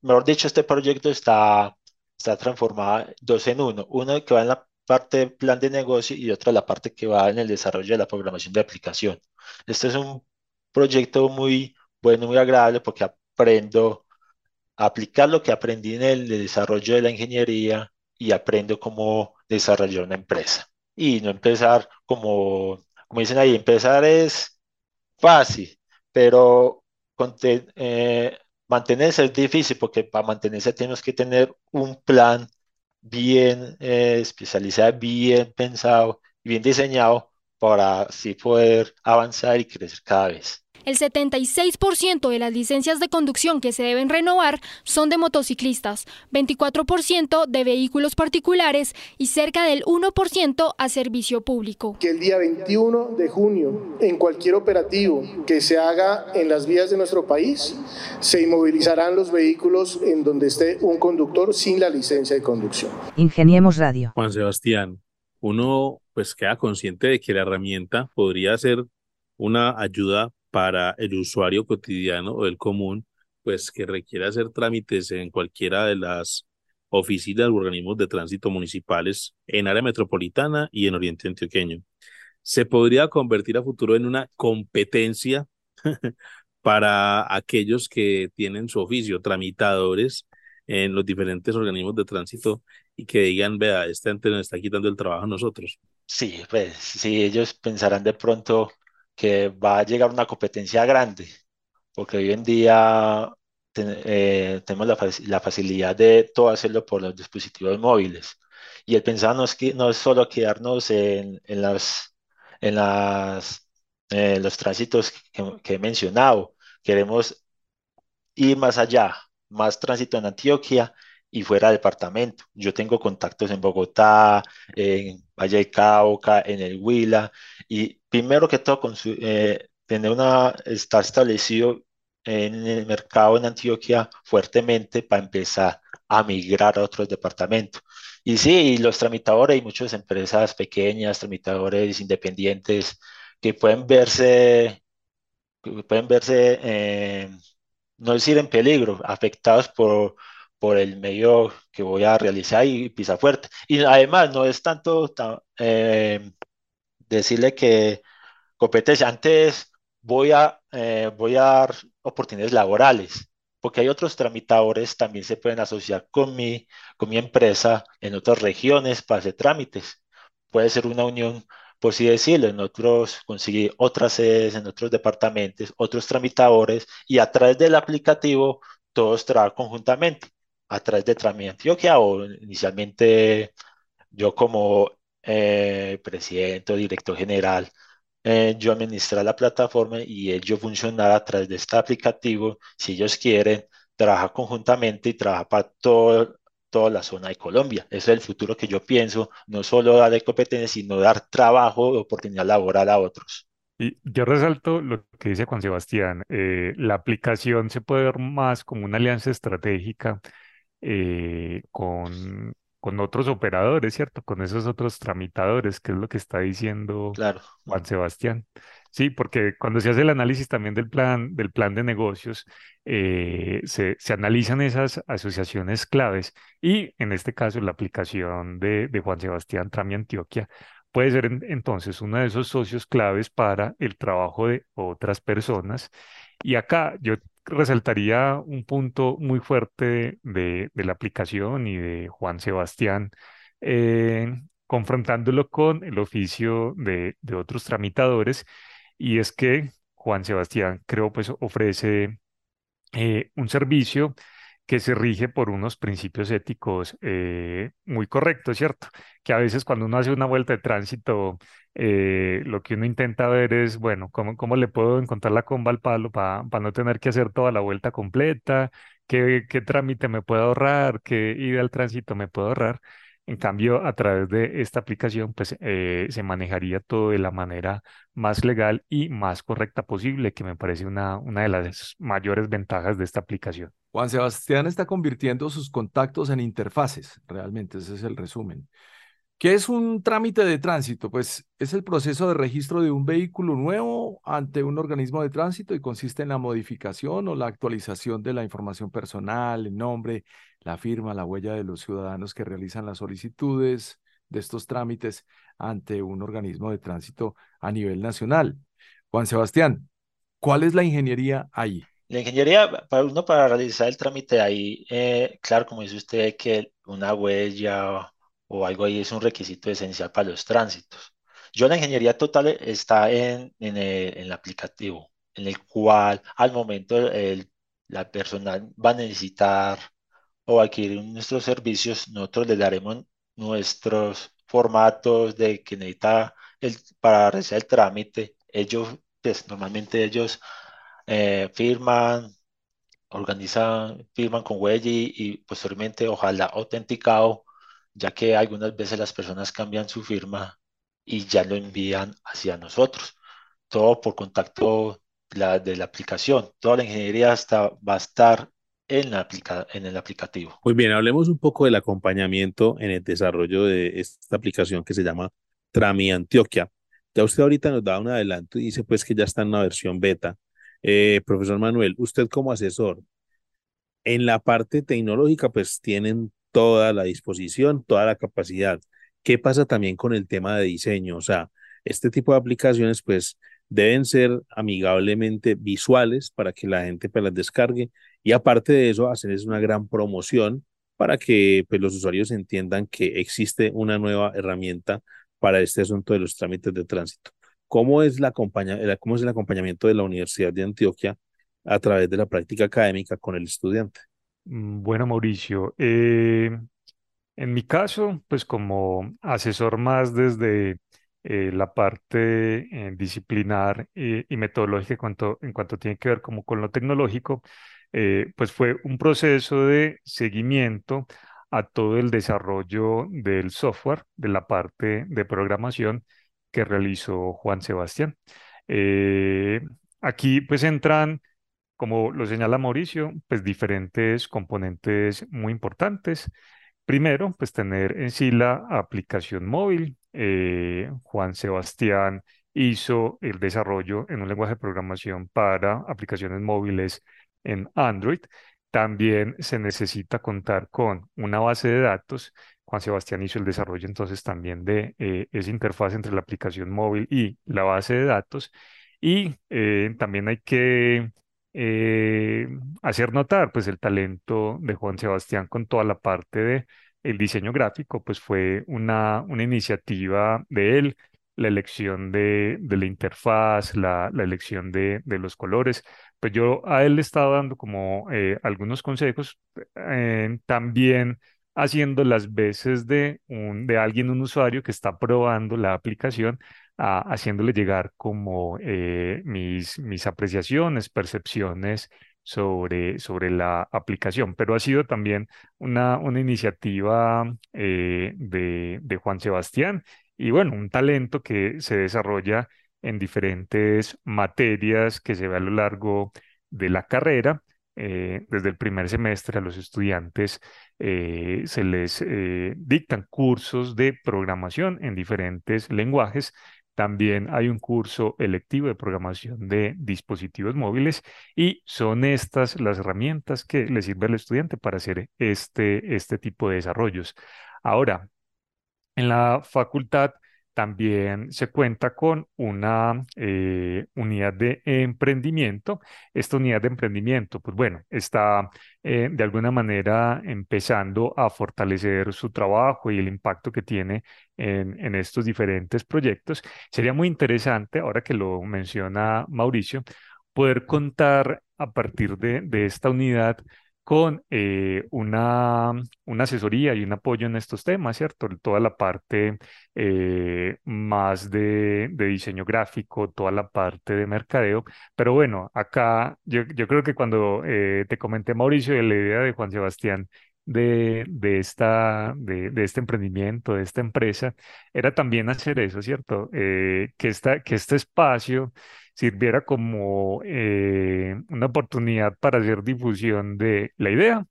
Mejor dicho, este proyecto está, está transformado dos en uno. Uno que va en la parte plan de negocio y otra la parte que va en el desarrollo de la programación de aplicación. Este es un proyecto muy bueno, muy agradable porque aprendo aplicar lo que aprendí en el desarrollo de la ingeniería y aprendo cómo desarrollar una empresa. Y no empezar como, como dicen ahí, empezar es fácil, pero eh, mantenerse es difícil porque para mantenerse tenemos que tener un plan bien eh, especializado, bien pensado y bien diseñado para así poder avanzar y crecer cada vez. El 76% de las licencias de conducción que se deben renovar son de motociclistas, 24% de vehículos particulares y cerca del 1% a servicio público. Que el día 21 de junio, en cualquier operativo que se haga en las vías de nuestro país, se inmovilizarán los vehículos en donde esté un conductor sin la licencia de conducción. Ingeniemos Radio. Juan Sebastián, uno pues queda consciente de que la herramienta podría ser una ayuda para el usuario cotidiano o el común, pues que requiere hacer trámites en cualquiera de las oficinas o organismos de tránsito municipales en área metropolitana y en Oriente Antioqueño. Se podría convertir a futuro en una competencia [LAUGHS] para aquellos que tienen su oficio, tramitadores en los diferentes organismos de tránsito y que digan, vea, este ente nos está quitando el trabajo a nosotros. Sí, pues sí, ellos pensarán de pronto, que va a llegar una competencia grande, porque hoy en día eh, tenemos la, facilidad de todo hacerlo por los dispositivos móviles. Y el pensar no es, que, no es solo quedarnos en, en, las, en las, eh, los tránsitos que, he mencionado, queremos ir más allá, más tránsito en Antioquia y fuera departamento. Yo tengo contactos en Bogotá, en Valle de Cauca, en el Huila, y primero que todo, con eh, tener una, estar establecido en el mercado en Antioquia fuertemente para empezar a migrar a otros departamentos. Y sí, los tramitadores, hay muchas empresas pequeñas, tramitadores independientes que pueden verse, pueden verse, eh, no decir en peligro, afectados por, por el medio que voy a realizar y pisa fuerte. Y además no es tanto eh, decirle que competencia, antes voy a, eh, voy a dar oportunidades laborales, porque hay otros tramitadores también se pueden asociar con mi, con mi empresa en otras regiones para hacer trámites. Puede ser una unión, por así decirlo, en otros, conseguir otras sedes, en otros departamentos, otros tramitadores, y a través del aplicativo todos trabajan conjuntamente a través de Trami Antioquia o inicialmente yo como eh, presidente o director general, eh, yo administrar la plataforma y ellos funcionar a través de este aplicativo, si ellos quieren, trabajar conjuntamente y trabajar para todo, toda la zona de Colombia. Ese es el futuro que yo pienso, no solo dar competencia, sino dar trabajo oportunidad laboral a otros. Y yo resalto lo que dice Juan Sebastián, eh, la aplicación se puede ver más como una alianza estratégica eh, con, con otros operadores, ¿cierto? Con esos otros tramitadores, que es lo que está diciendo Claro. Juan Sebastián. Sí, porque cuando se hace el análisis también del plan, del plan de negocios, eh, se, se analizan esas asociaciones claves y en este caso la aplicación de, de Juan Sebastián Trami Antioquia puede ser entonces uno de esos socios claves para el trabajo de otras personas. Y acá yo resaltaría un punto muy fuerte de, la aplicación y de Juan Sebastián, eh, confrontándolo con el oficio de, de, otros tramitadores, y es que Juan Sebastián creo pues ofrece eh, un servicio que se rige por unos principios éticos eh, muy correctos, ¿cierto? Que a veces cuando uno hace una vuelta de tránsito, eh, lo que uno intenta ver es, bueno, ¿cómo, cómo le puedo encontrar la comba al palo para no tener que hacer toda la vuelta completa? ¿Qué, qué trámite me puedo ahorrar? ¿Qué ida al tránsito me puedo ahorrar? En cambio, a través de esta aplicación, pues eh, se manejaría todo de la manera más legal y más correcta posible, que me parece una, una de las mayores ventajas de esta aplicación. Juan Sebastián está convirtiendo sus contactos en interfaces, realmente ese es el resumen. ¿Qué es un trámite de tránsito? Pues es el proceso de registro de un vehículo nuevo ante un organismo de tránsito y consiste en la modificación o la actualización de la información personal, el nombre, la firma, la huella de los ciudadanos que realizan las solicitudes de estos trámites ante un organismo de tránsito a nivel nacional. Juan Sebastián, ¿cuál es la ingeniería ahí? La ingeniería, para uno para realizar el trámite ahí, eh, claro, como dice usted, que una huella o algo ahí es un requisito esencial para los tránsitos. Yo la ingeniería total está en, en, el, aplicativo, en el cual al momento el, la persona va a necesitar o adquirir nuestros servicios, nosotros le daremos nuestros formatos de que necesita el, para realizar el trámite. Ellos, pues normalmente ellos eh, firman, organizan, firman con huella y, y posteriormente, ojalá autenticado, ya que algunas veces las personas cambian su firma y ya lo envían hacia nosotros. Todo por contacto de la aplicación. Toda la ingeniería está, va a estar en, la en el aplicativo. Muy bien, hablemos un poco del acompañamiento en el desarrollo de esta aplicación que se llama Trami Antioquia. Ya usted ahorita nos da un adelanto y dice pues que ya está en una versión beta. Eh, profesor Manuel, usted como asesor, en la parte tecnológica pues tienen toda la disposición, toda la capacidad. ¿Qué pasa también con el tema de diseño? O sea, este tipo de aplicaciones pues deben ser amigablemente visuales para que la gente pues, las descargue y aparte de eso hacerles una gran promoción para que pues, los usuarios entiendan que existe una nueva herramienta para este asunto de los trámites de tránsito. ¿Cómo es, la cómo es el acompañamiento de la Universidad de Antioquia a través de la práctica académica con el estudiante? Mm, bueno, Mauricio, eh, en mi caso, pues como asesor más desde eh, la parte eh, disciplinar y, metodológica en cuanto, en cuanto tiene que ver como con lo tecnológico, pues fue un proceso de seguimiento a todo el desarrollo del software, de la parte de programación que realizó Juan Sebastián. aquí pues entran como lo señala Mauricio, pues diferentes componentes muy importantes. Primero, pues tener en sí la aplicación móvil. Eh, Juan Sebastián hizo el desarrollo en un lenguaje de programación para aplicaciones móviles en Android. También se necesita contar con una base de datos. Juan Sebastián hizo el desarrollo entonces también de eh, esa interfaz entre la aplicación móvil y la base de datos. Y eh, también hay que eh, hacer notar pues el talento de Juan Sebastián con toda la parte de el diseño gráfico, pues fue una, una iniciativa de él, la elección de, de la interfaz, la, la elección de, de, los colores. Pues yo a él le estaba dando como eh, algunos consejos, eh, también haciendo las veces de, un, de alguien, un usuario que está probando la aplicación, haciéndole llegar como eh, mis, mis apreciaciones, percepciones sobre, sobre la aplicación, pero ha sido también una, una iniciativa eh, de, de Juan Sebastián y bueno, un talento que se desarrolla en diferentes materias que se ve a lo largo de la carrera. Eh, desde el primer semestre a los estudiantes se les dictan cursos de programación en diferentes lenguajes también hay un curso electivo de programación de dispositivos móviles y son estas las herramientas que le sirve al estudiante para hacer este, este tipo de desarrollos. Ahora, en la facultad también se cuenta con una eh, unidad de emprendimiento. Esta unidad de emprendimiento, pues bueno, está eh, de alguna manera empezando a fortalecer su trabajo y el impacto que tiene en, estos diferentes proyectos. Sería muy interesante, ahora que lo menciona Mauricio, poder contar a partir de esta unidad con eh, una, una, asesoría y un apoyo en estos temas, ¿cierto? Toda la parte eh, más de, de, diseño gráfico, toda la parte de mercadeo. Pero bueno, acá yo, yo creo que cuando eh, te comenté, Mauricio, la idea de Juan Sebastián de, de, esta, de, de, este emprendimiento, de esta empresa, era también hacer eso, ¿cierto? que, esta, que este espacio sirviera como eh, una oportunidad para hacer difusión de la idea,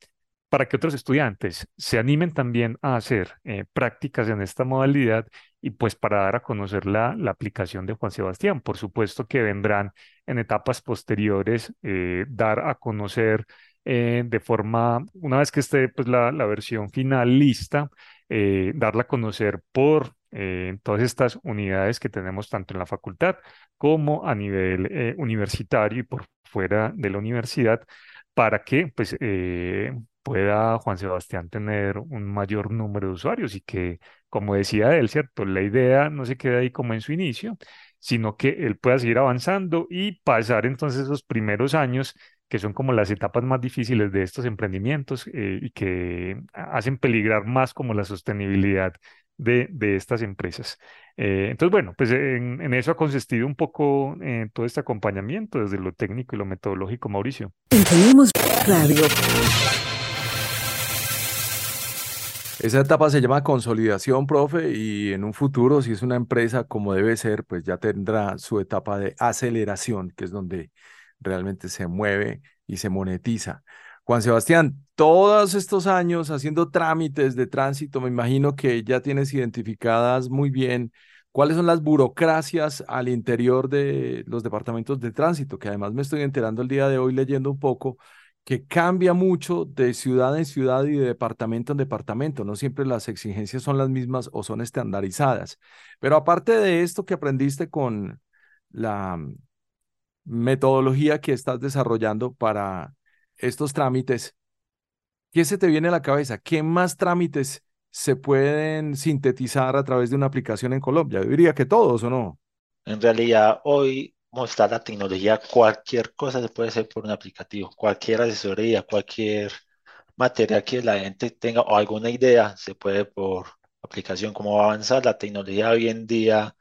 para que otros estudiantes se animen también a hacer eh, prácticas en esta modalidad y pues para dar a conocer la, aplicación de Juan Sebastián. Por supuesto que vendrán en etapas posteriores eh, dar a conocer de forma, una vez que esté pues la, la versión final lista, darla a conocer por eh, todas estas unidades que tenemos tanto en la facultad como a nivel eh, universitario y por fuera de la universidad para que pues, eh, pueda Juan Sebastián tener un mayor número de usuarios y que, como decía él, ¿cierto? La idea no se quede ahí como en su inicio, sino que él pueda seguir avanzando y pasar entonces esos primeros años que son como las etapas más difíciles de estos emprendimientos y que hacen peligrar más como la sostenibilidad de, estas empresas. Eh, entonces, bueno, pues en, eso ha consistido un poco eh, todo este acompañamiento desde lo técnico y lo metodológico, Mauricio. Tenemos radio. Esa etapa se llama consolidación, profe, y en un futuro, si es una empresa como debe ser, pues ya tendrá su etapa de aceleración, que es donde realmente se mueve y se monetiza. Juan Sebastián, todos estos años haciendo trámites de tránsito, me imagino que ya tienes identificadas muy bien cuáles son las burocracias al interior de los departamentos de tránsito, que además me estoy enterando el día de hoy leyendo un poco que cambia mucho de ciudad en ciudad y de departamento en departamento. No siempre las exigencias son las mismas o son estandarizadas. Pero aparte de esto que aprendiste con la metodología que estás desarrollando para estos trámites, ¿qué se te viene a la cabeza? ¿Qué más trámites se pueden sintetizar a través de una aplicación en Colombia? Yo diría que todos, ¿o no? En realidad, hoy mostrar la tecnología, cualquier cosa se puede hacer por un aplicativo, cualquier asesoría, cualquier materia que la gente tenga o alguna idea, se puede por aplicación. Como va a avanzar la tecnología hoy en día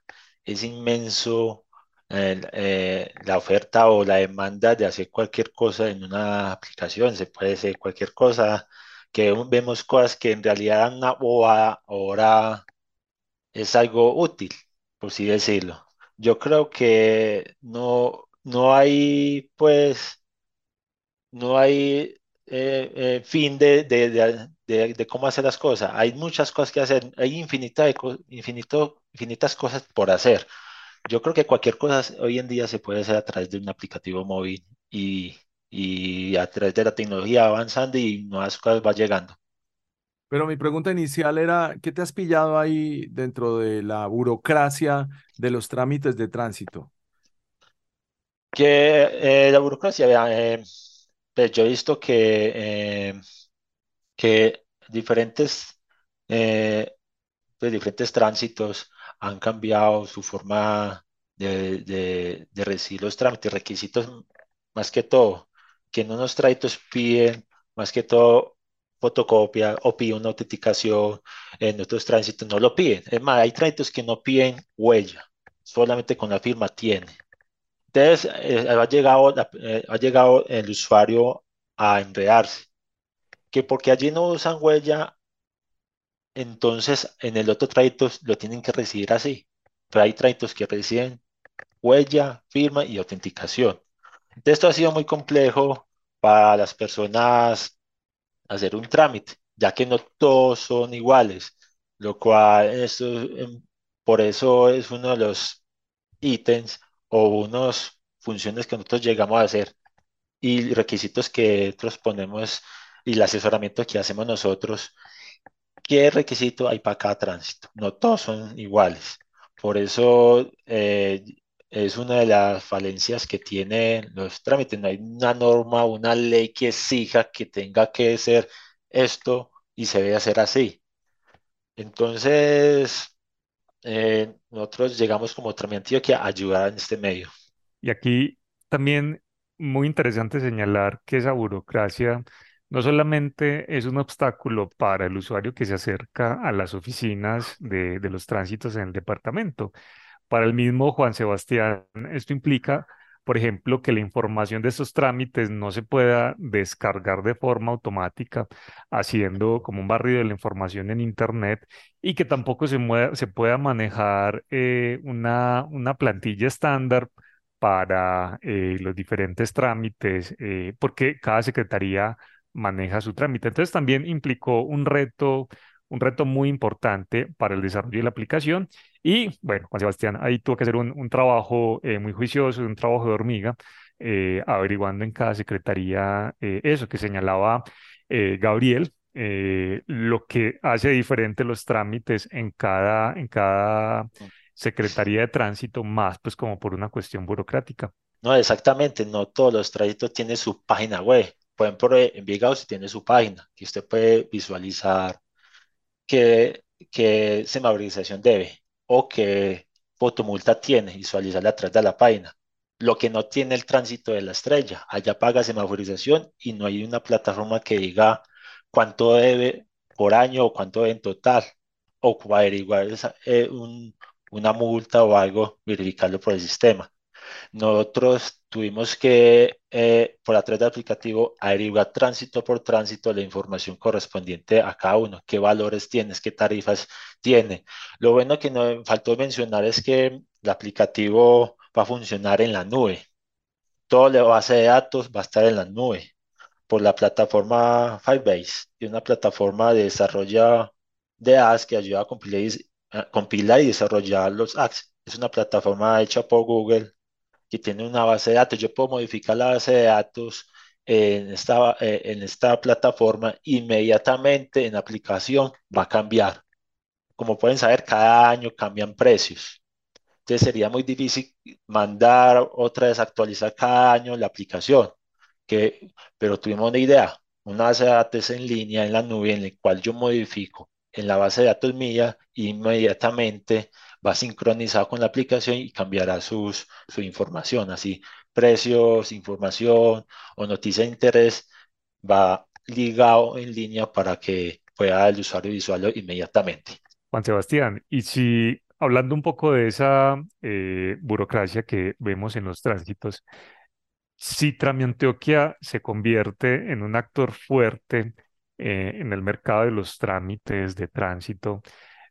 es inmenso eh, la oferta o la demanda de hacer cualquier cosa en una aplicación. Se puede hacer cualquier cosa, que vemos cosas que en realidad una bobada, ahora es algo útil, por así decirlo. Yo creo que no, no hay, pues, no hay eh, eh, fin de, de, de, cómo hacer las cosas. Hay muchas cosas que hacer, hay infinita infinito, infinitas cosas por hacer yo creo que cualquier cosa hoy en día se puede hacer a través de un aplicativo móvil y, y a través de la tecnología avanzando y nuevas cosas va llegando. Pero mi pregunta inicial era, ¿qué te has pillado ahí dentro de la burocracia de los trámites de tránsito? Que eh, la burocracia, eh, pues yo he visto que, eh, que diferentes, pues diferentes tránsitos han cambiado su forma de, de, recibir los trámites, requisitos más que todo, que en unos trámites piden más que todo fotocopia o piden una autenticación, en otros tránsitos no lo piden. Es más, hay tránsitos que no piden huella, solamente con la firma tiene. Entonces, eh, ha, llegado, eh, ha llegado el usuario a enredarse, que porque allí no usan huella, entonces en el otro trayecto lo tienen que recibir así. Pero hay trayectos que reciben huella, firma y autenticación. Esto ha sido muy complejo para las personas hacer un trámite, ya que no todos son iguales, lo cual esto, em, por eso es uno de los ítems o unas funciones que nosotros llegamos a hacer y requisitos que nosotros ponemos y el asesoramiento que hacemos nosotros, ¿qué requisito hay para cada tránsito? No todos son iguales. Por eso eh, es una de las falencias que tienen los trámites. No hay una norma, una ley que exija que tenga que ser esto y se debe hacer así. Entonces, eh, nosotros llegamos como que a ayudar en este medio. Y aquí también muy interesante señalar que esa burocracia no solamente es un obstáculo para el usuario que se acerca a las oficinas de, los tránsitos en el departamento. Para el mismo Juan Sebastián, esto implica por ejemplo, que la información de estos trámites no se pueda descargar de forma automática, haciendo como un barrido de la información en Internet y que tampoco se, pueda manejar eh, una, una plantilla estándar para eh, los diferentes trámites, eh, porque cada secretaría maneja su trámite. Entonces también implicó un reto un reto muy importante para el desarrollo de la aplicación. Y bueno, Juan Sebastián, ahí tuvo que hacer un, trabajo eh, muy juicioso, un trabajo de hormiga, eh, averiguando en cada secretaría eh, eso que señalaba Gabriel, lo que hace diferente los trámites en cada, en cada secretaría de tránsito, más pues como por una cuestión burocrática. No, exactamente, no todos los tránsitos tienen su página web. Por ejemplo, Envigado tiene su página, que usted puede visualizar qué, qué debe o qué fotomulta tiene, visualizarla atrás de la página. Lo que no tiene el tránsito de la estrella, allá paga semaforización y no hay una plataforma que diga cuánto debe por año o cuánto debe en total, o averiguar esa, eh, una multa o algo, verificarlo por el sistema. Nosotros tuvimos que, eh, por a través del aplicativo, averiguar tránsito por tránsito la información correspondiente a cada uno, qué valores tienes, qué tarifas tiene. Lo bueno que nos faltó mencionar es que el aplicativo va a funcionar en la nube. Toda la base de datos va a estar en la nube por la plataforma Firebase, y una plataforma de desarrollo de apps que ayuda a compilar y, a compilar y desarrollar los apps. Es una plataforma hecha por Google que tiene una base de datos. Yo puedo modificar la base de datos en esta, eh, en esta plataforma, inmediatamente en aplicación va a cambiar. Como pueden saber, cada año cambian precios. Entonces sería muy difícil mandar otra vez actualizar cada año la aplicación. Que, pero tuvimos una idea, una base de datos en línea en la nube en la cual yo modifico en la base de datos mía inmediatamente va sincronizado con la aplicación y cambiará sus, su información. Así, precios, información o noticia de interés va ligado en línea para que pueda el usuario visualizarlo inmediatamente. Juan Sebastián, y si hablando un poco de esa eh, burocracia que vemos en los tránsitos, si Tramiantioquia se convierte en un actor fuerte eh, en el mercado de los trámites de tránsito,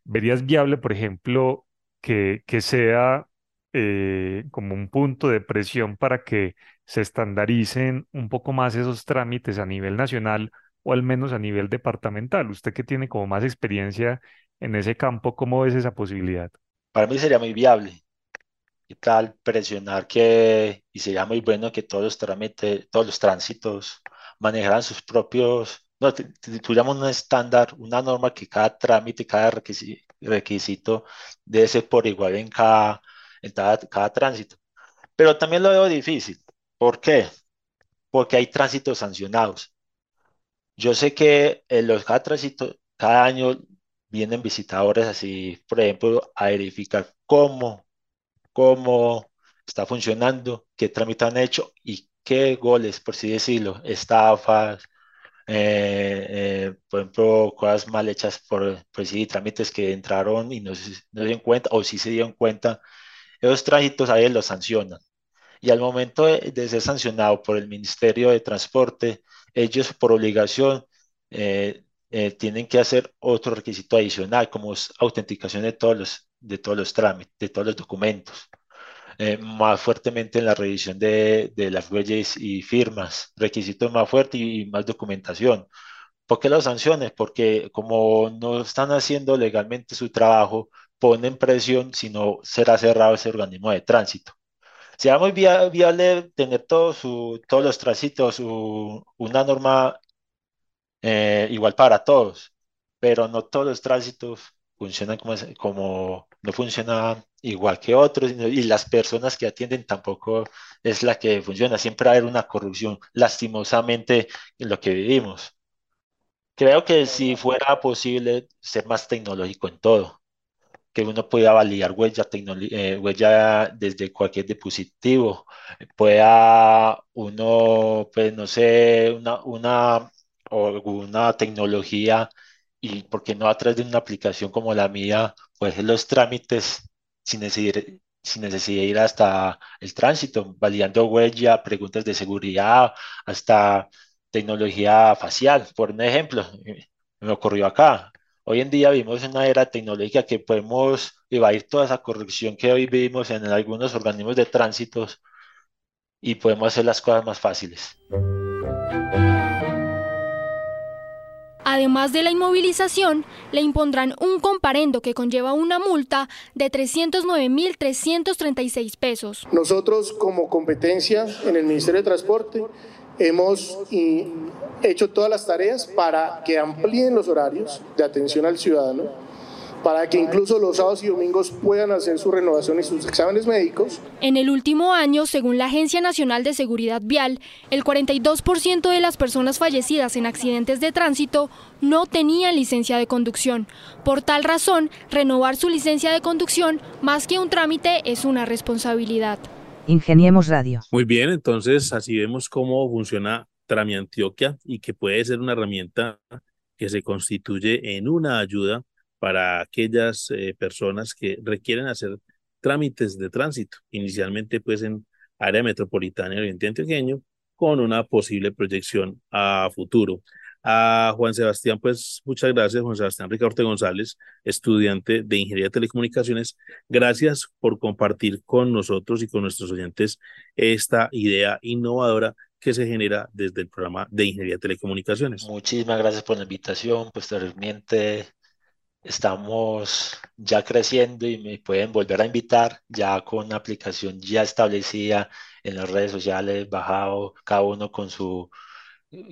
¿verías viable, por ejemplo, que, que sea eh, como un punto de presión para que se estandaricen un poco más esos trámites a nivel nacional o al menos a nivel departamental. Usted que tiene como más experiencia en ese campo, ¿cómo ves esa posibilidad? Para mí sería muy viable, y tal, presionar que, y sería muy bueno que todos los trámites, todos los tránsitos manejaran sus propios, no, tuviéramos un estándar, una norma que cada trámite, cada requisito, debe ser por igual en cada, cada, cada tránsito. Pero también lo veo difícil. ¿Por qué? Porque hay tránsitos sancionados. Yo sé que en los cada tránsito, cada año vienen visitadores así, por ejemplo, a verificar cómo, cómo está funcionando, qué trámite han hecho y qué goles, por así decirlo, estafas, eh, eh, por ejemplo, cosas mal hechas por, por sí, trámites que entraron y no se, no dieron cuenta, o si se dieron cuenta, esos tránsitos a ellos los sancionan. Y al momento de, ser sancionado por el Ministerio de Transporte, ellos por obligación eh, tienen que hacer otro requisito adicional, como es autenticación de todos los, de todos los trámites, de todos los documentos. Eh, más fuertemente en la revisión de, de, las huellas y firmas, requisitos más fuertes y, más documentación. ¿Por qué las sanciones? Porque como no están haciendo legalmente su trabajo, ponen presión si no será cerrado ese organismo de tránsito. Será muy viable tener todo su, todos los tránsitos, una norma eh, igual para todos, pero no todos los tránsitos funcionan como, como no funcionan igual que otros y las personas que atienden tampoco es la que funciona. Siempre va a haber una corrupción, lastimosamente, en lo que vivimos. Creo que si fuera posible ser más tecnológico en todo, que uno pueda validar huella, eh, huella desde cualquier dispositivo, pueda uno, pues no sé, una, una, una tecnología y porque no a través de una aplicación como la mía, pues los trámites sin necesidad, sin necesidad de ir hasta el tránsito, validando huella, preguntas de seguridad, hasta tecnología facial, por un ejemplo, me ocurrió acá. Hoy en día vivimos en una era tecnológica que podemos evadir toda esa corrupción que hoy vivimos en algunos organismos de tránsito y podemos hacer las cosas más fáciles. Además de la inmovilización, le impondrán un comparendo que conlleva una multa de 309.336 pesos. Nosotros como competencia en el Ministerio de Transporte hemos hecho todas las tareas para que amplíen los horarios de atención al ciudadano para que incluso los sábados y domingos puedan hacer su renovación y sus exámenes médicos. En el último año, según la Agencia Nacional de Seguridad Vial, el 42% de las personas fallecidas en accidentes de tránsito no tenían licencia de conducción. Por tal razón, renovar su licencia de conducción, más que un trámite, es una responsabilidad. Ingeniemos Radio. Muy bien, entonces así vemos cómo funciona Trami Antioquia y que puede ser una herramienta que se constituye en una ayuda para aquellas eh, personas que requieren hacer trámites de tránsito, inicialmente pues en área metropolitana y oriente antioqueño, con una posible proyección a futuro. A Juan Sebastián, pues muchas gracias, Juan Sebastián Ricardo González, estudiante de Ingeniería de Telecomunicaciones. Gracias por compartir con nosotros y con nuestros oyentes esta idea innovadora que se genera desde el programa de Ingeniería de Telecomunicaciones. Muchísimas gracias por la invitación, pues realmente estamos ya creciendo y me pueden volver a invitar ya con una aplicación ya establecida en las redes sociales, bajado cada uno con su,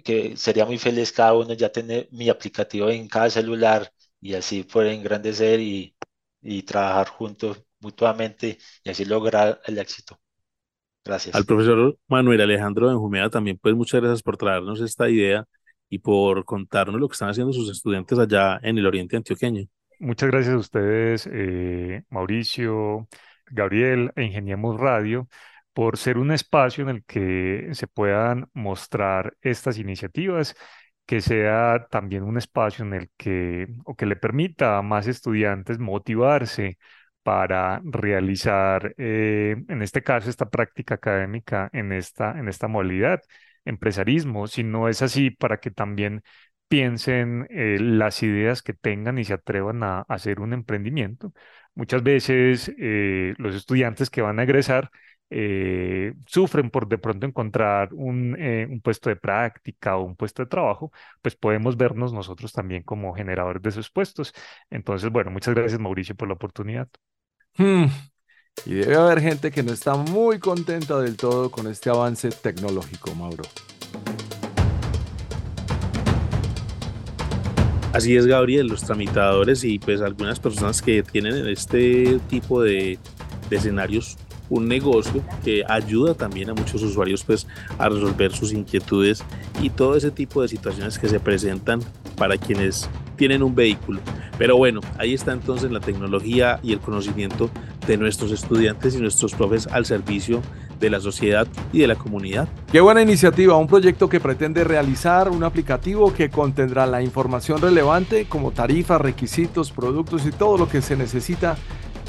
que sería muy feliz cada uno ya tener mi aplicativo en cada celular y así poder engrandecer y, y trabajar juntos mutuamente y así lograr el éxito. Gracias. Al profesor Manuel Alejandro Benjumea también, pues muchas gracias por traernos esta idea y por contarnos lo que están haciendo sus estudiantes allá en el Oriente Antioqueño. Muchas gracias a ustedes, eh, Mauricio, Gabriel e Ingeniemos Radio, por ser un espacio en el que se puedan mostrar estas iniciativas, que sea también un espacio en el que, o que le permita a más estudiantes motivarse para realizar, eh, en este caso, esta práctica académica en esta, en esta modalidad empresarismo, si no es así, para que también piensen eh, las ideas que tengan y se atrevan a, hacer un emprendimiento. Muchas veces eh, los estudiantes que van a egresar eh, sufren por de pronto encontrar un, puesto de práctica o un puesto de trabajo, pues podemos vernos nosotros también como generadores de esos puestos. Entonces, bueno, muchas gracias Mauricio por la oportunidad. Hmm. Y debe haber gente que no está muy contenta del todo con este avance tecnológico, Mauro. Así es, Gabriel, los tramitadores y pues algunas personas que tienen este tipo de, de escenarios un negocio que ayuda también a muchos usuarios pues a resolver sus inquietudes y todo ese tipo de situaciones que se presentan para quienes tienen un vehículo. Pero bueno, ahí está entonces la tecnología y el conocimiento de nuestros estudiantes y nuestros profes al servicio de la sociedad y de la comunidad. Qué buena iniciativa, un proyecto que pretende realizar un aplicativo que contendrá la información relevante como tarifas, requisitos, productos y todo lo que se necesita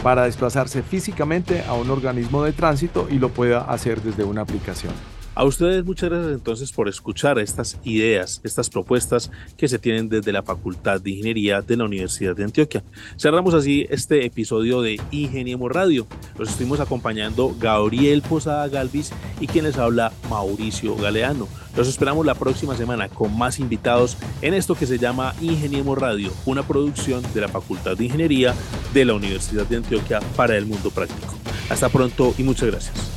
para desplazarse físicamente a un organismo de tránsito y lo pueda hacer desde una aplicación. A ustedes muchas gracias entonces por escuchar estas ideas, estas propuestas que se tienen desde la Facultad de Ingeniería de la Universidad de Antioquia. Cerramos así este episodio de Ingeniemos Radio. Los estuvimos acompañando Gabriel Posada Galvis y quien les habla Mauricio Galeano. Los esperamos la próxima semana con más invitados en esto que se llama Ingeniemos Radio, una producción de la Facultad de Ingeniería de la Universidad de Antioquia para el mundo práctico. Hasta pronto y muchas gracias.